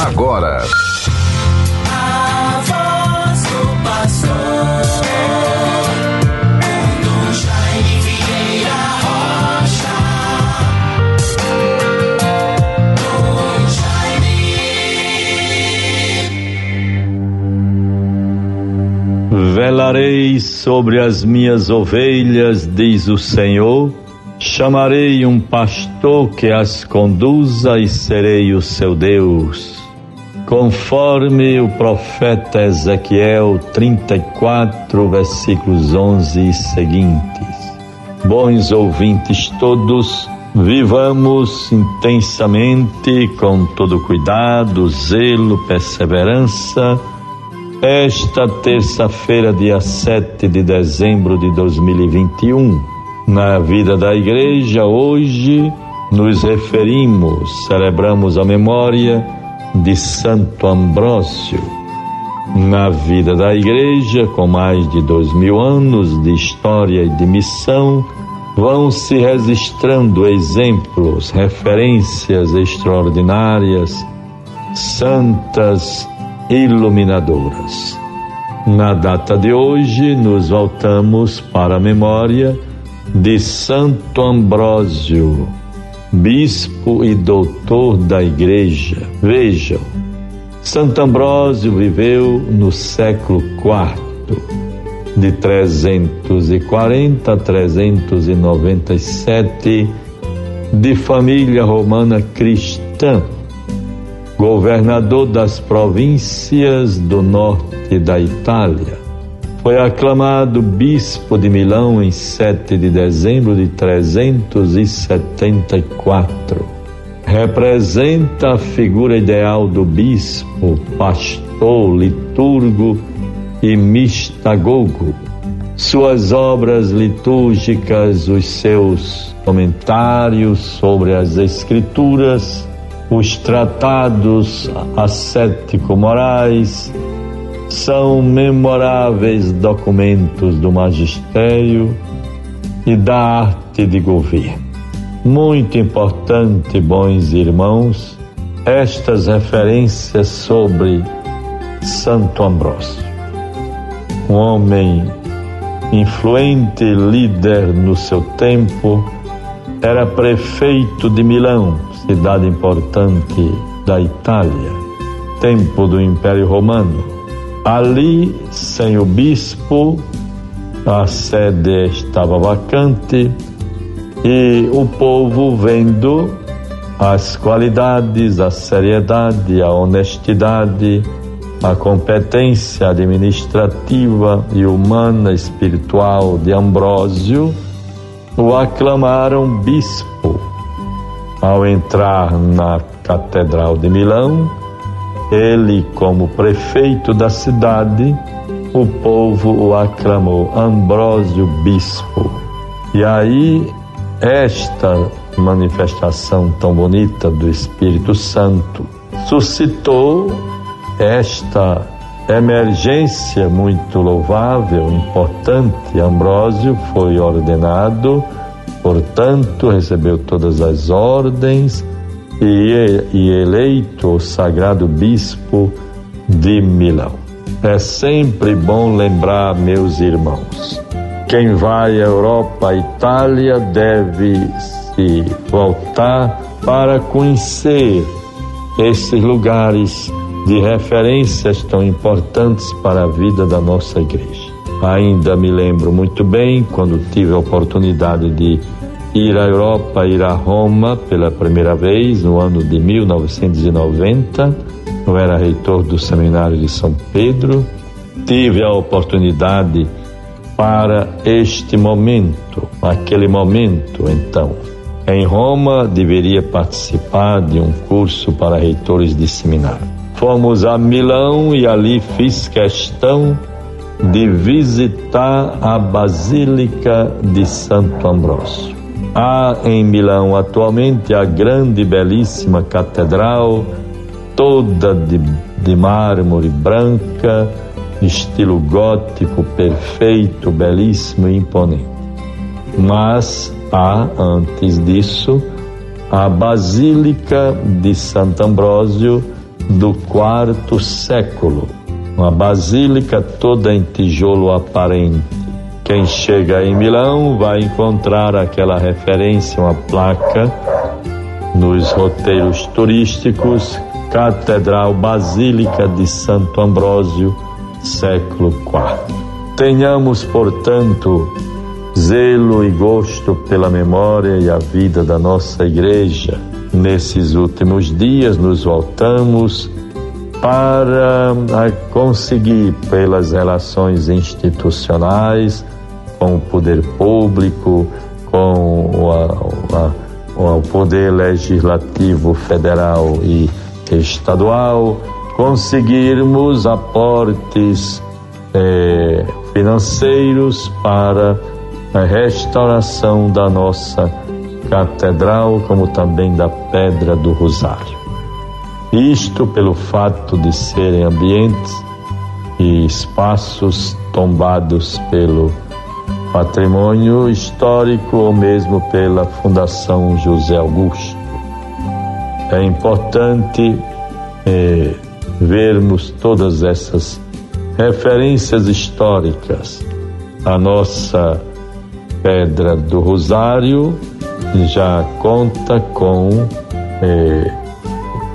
agora. Velarei sobre as minhas ovelhas, diz o Senhor. Chamarei um pastor que as conduza e serei o seu Deus. Conforme o profeta Ezequiel 34, versículos 11 e seguintes. Bons ouvintes todos, vivamos intensamente, com todo cuidado, zelo, perseverança esta terça-feira, dia 7 de dezembro de 2021, na vida da igreja, hoje nos referimos, celebramos a memória de Santo Ambrósio. Na vida da igreja, com mais de dois mil anos de história e de missão, vão se registrando exemplos, referências extraordinárias, santas iluminadoras. Na data de hoje, nos voltamos para a memória de Santo Ambrósio, bispo e doutor da Igreja. Vejam, Santo Ambrósio viveu no século IV, de 340 a 397, de família romana cristã governador das províncias do norte da Itália. Foi aclamado bispo de Milão em 7 de dezembro de 374. Representa a figura ideal do bispo, pastor, liturgo e mistagogo. Suas obras litúrgicas, os seus comentários sobre as Escrituras, os tratados ascético-morais são memoráveis documentos do magistério e da arte de governo. Muito importante, bons irmãos, estas referências sobre Santo Ambrósio. Um homem influente, líder no seu tempo, era prefeito de Milão, cidade importante da Itália, tempo do Império Romano. Ali, sem o bispo, a sede estava vacante e o povo vendo as qualidades, a seriedade, a honestidade, a competência administrativa e humana espiritual de Ambrósio, o aclamaram bispo. Ao entrar na Catedral de Milão, ele, como prefeito da cidade, o povo o aclamou Ambrósio Bispo. E aí, esta manifestação tão bonita do Espírito Santo suscitou esta emergência muito louvável, importante. Ambrósio foi ordenado Portanto, recebeu todas as ordens e, e eleito o sagrado bispo de Milão. É sempre bom lembrar, meus irmãos, quem vai à Europa, à Itália, deve se voltar para conhecer esses lugares de referências tão importantes para a vida da nossa igreja. Ainda me lembro muito bem quando tive a oportunidade de ir à Europa, ir a Roma pela primeira vez no ano de 1990. Eu era reitor do seminário de São Pedro. Tive a oportunidade para este momento, aquele momento então. Em Roma, deveria participar de um curso para reitores de seminário. Fomos a Milão e ali fiz questão de visitar a Basílica de Santo Ambrósio. Há em Milão atualmente a grande e belíssima catedral, toda de, de mármore branca, estilo gótico perfeito, belíssimo e imponente. Mas há, antes disso, a Basílica de Santo Ambrósio, do quarto século. Uma basílica toda em tijolo aparente. Quem chega em Milão vai encontrar aquela referência, uma placa nos roteiros turísticos, Catedral Basílica de Santo Ambrósio, século IV. Tenhamos, portanto, zelo e gosto pela memória e a vida da nossa igreja. Nesses últimos dias nos voltamos para conseguir, pelas relações institucionais, com o poder público, com o, o poder legislativo federal e estadual, conseguirmos aportes eh, financeiros para a restauração da nossa catedral, como também da Pedra do Rosário. Isto pelo fato de serem ambientes e espaços tombados pelo patrimônio histórico ou mesmo pela Fundação José Augusto. É importante eh, vermos todas essas referências históricas. A nossa Pedra do Rosário já conta com eh,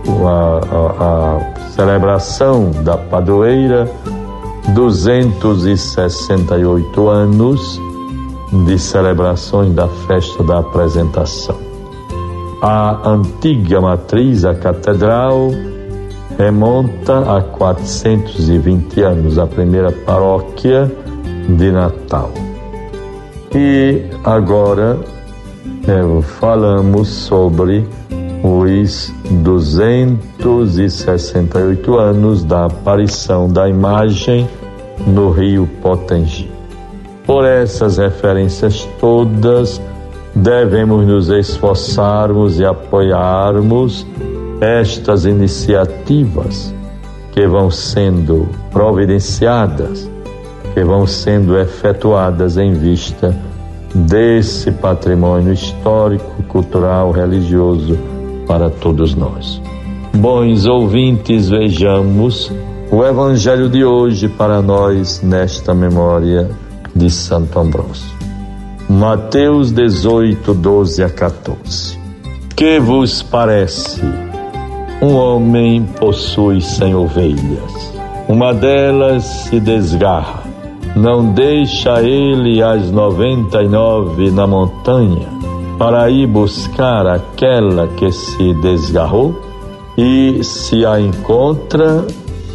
a, a, celebração da padroeira, 268 anos de celebrações da festa da apresentação. A antiga matriz, a catedral, remonta a 420 anos, a primeira paróquia de Natal. E agora é, falamos sobre os 268 anos da aparição da imagem no rio Potengi. Por essas referências todas, devemos nos esforçarmos e apoiarmos estas iniciativas que vão sendo providenciadas que vão sendo efetuadas em vista desse patrimônio histórico, cultural, religioso para todos nós. Bons ouvintes, vejamos o Evangelho de hoje para nós nesta memória de Santo Ambrósio. Mateus 18, 12 a 14. Que vos parece? Um homem possui cem ovelhas. Uma delas se desgarra não deixa ele as noventa e nove na montanha para ir buscar aquela que se desgarrou e se a encontra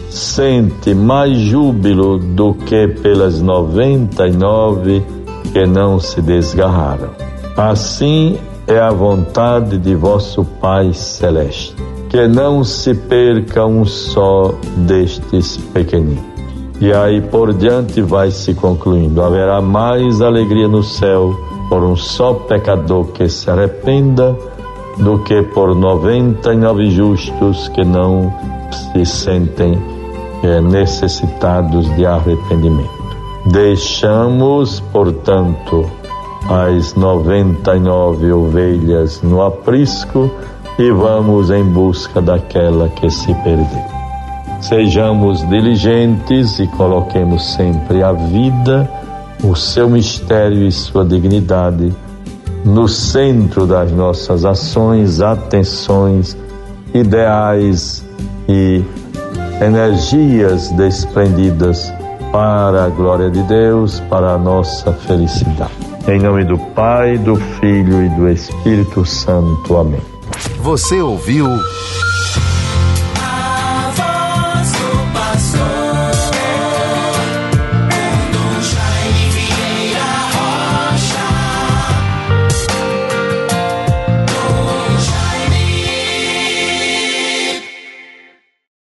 sente mais júbilo do que pelas noventa e nove que não se desgarraram. Assim é a vontade de vosso Pai Celeste, que não se perca um só destes pequeninos. E aí por diante vai se concluindo: haverá mais alegria no céu por um só pecador que se arrependa do que por noventa e nove justos que não se sentem é, necessitados de arrependimento. Deixamos, portanto, as noventa e nove ovelhas no aprisco e vamos em busca daquela que se perdeu. Sejamos diligentes e coloquemos sempre a vida, o seu mistério e sua dignidade no centro das nossas ações, atenções, ideais e energias desprendidas para a glória de Deus, para a nossa felicidade. Em nome do Pai, do Filho e do Espírito Santo. Amém. Você ouviu